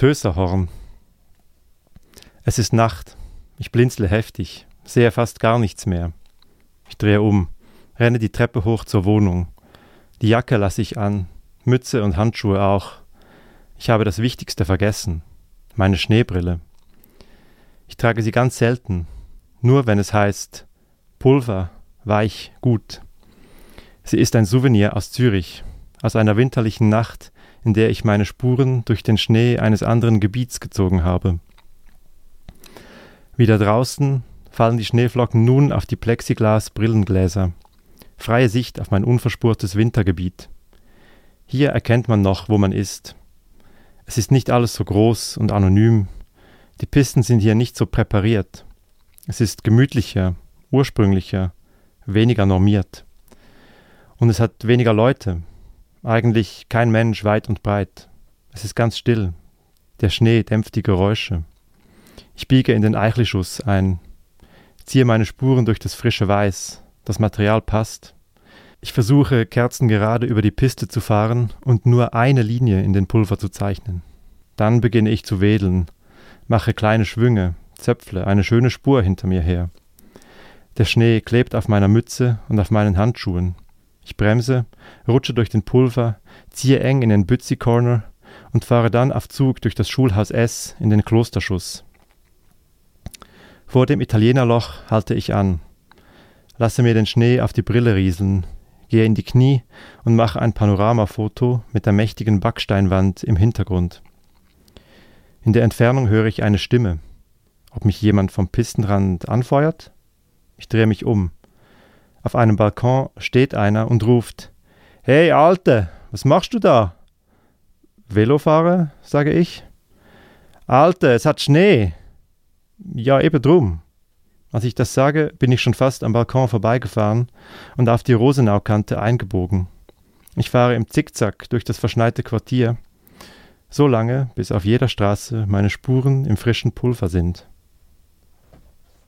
Töserhorn. Es ist Nacht. Ich blinzle heftig, sehe fast gar nichts mehr. Ich drehe um, renne die Treppe hoch zur Wohnung. Die Jacke lasse ich an, Mütze und Handschuhe auch. Ich habe das Wichtigste vergessen, meine Schneebrille. Ich trage sie ganz selten, nur wenn es heißt Pulver, weich, gut. Sie ist ein Souvenir aus Zürich, aus einer winterlichen Nacht, in der ich meine Spuren durch den Schnee eines anderen Gebiets gezogen habe. Wieder draußen fallen die Schneeflocken nun auf die Plexiglas-Brillengläser. Freie Sicht auf mein unverspurtes Wintergebiet. Hier erkennt man noch, wo man ist. Es ist nicht alles so groß und anonym. Die Pisten sind hier nicht so präpariert. Es ist gemütlicher, ursprünglicher, weniger normiert. Und es hat weniger Leute, eigentlich kein Mensch weit und breit. Es ist ganz still. Der Schnee dämpft die Geräusche. Ich biege in den Eichelschuss ein, ziehe meine Spuren durch das frische Weiß. Das Material passt. Ich versuche, kerzengerade über die Piste zu fahren und nur eine Linie in den Pulver zu zeichnen. Dann beginne ich zu wedeln, mache kleine Schwünge, zöpfle eine schöne Spur hinter mir her. Der Schnee klebt auf meiner Mütze und auf meinen Handschuhen. Ich bremse, rutsche durch den Pulver, ziehe eng in den Bützi Corner und fahre dann auf Zug durch das Schulhaus S in den Klosterschuss. Vor dem Italienerloch halte ich an, lasse mir den Schnee auf die Brille rieseln, gehe in die Knie und mache ein Panoramafoto mit der mächtigen Backsteinwand im Hintergrund. In der Entfernung höre ich eine Stimme. Ob mich jemand vom Pistenrand anfeuert? Ich drehe mich um. Auf einem Balkon steht einer und ruft Hey Alte, was machst du da? Velofahrer, sage ich. Alte, es hat Schnee. Ja, eben drum. Als ich das sage, bin ich schon fast am Balkon vorbeigefahren und auf die Rosenaukante eingebogen. Ich fahre im Zickzack durch das verschneite Quartier, so lange, bis auf jeder Straße meine Spuren im frischen Pulver sind.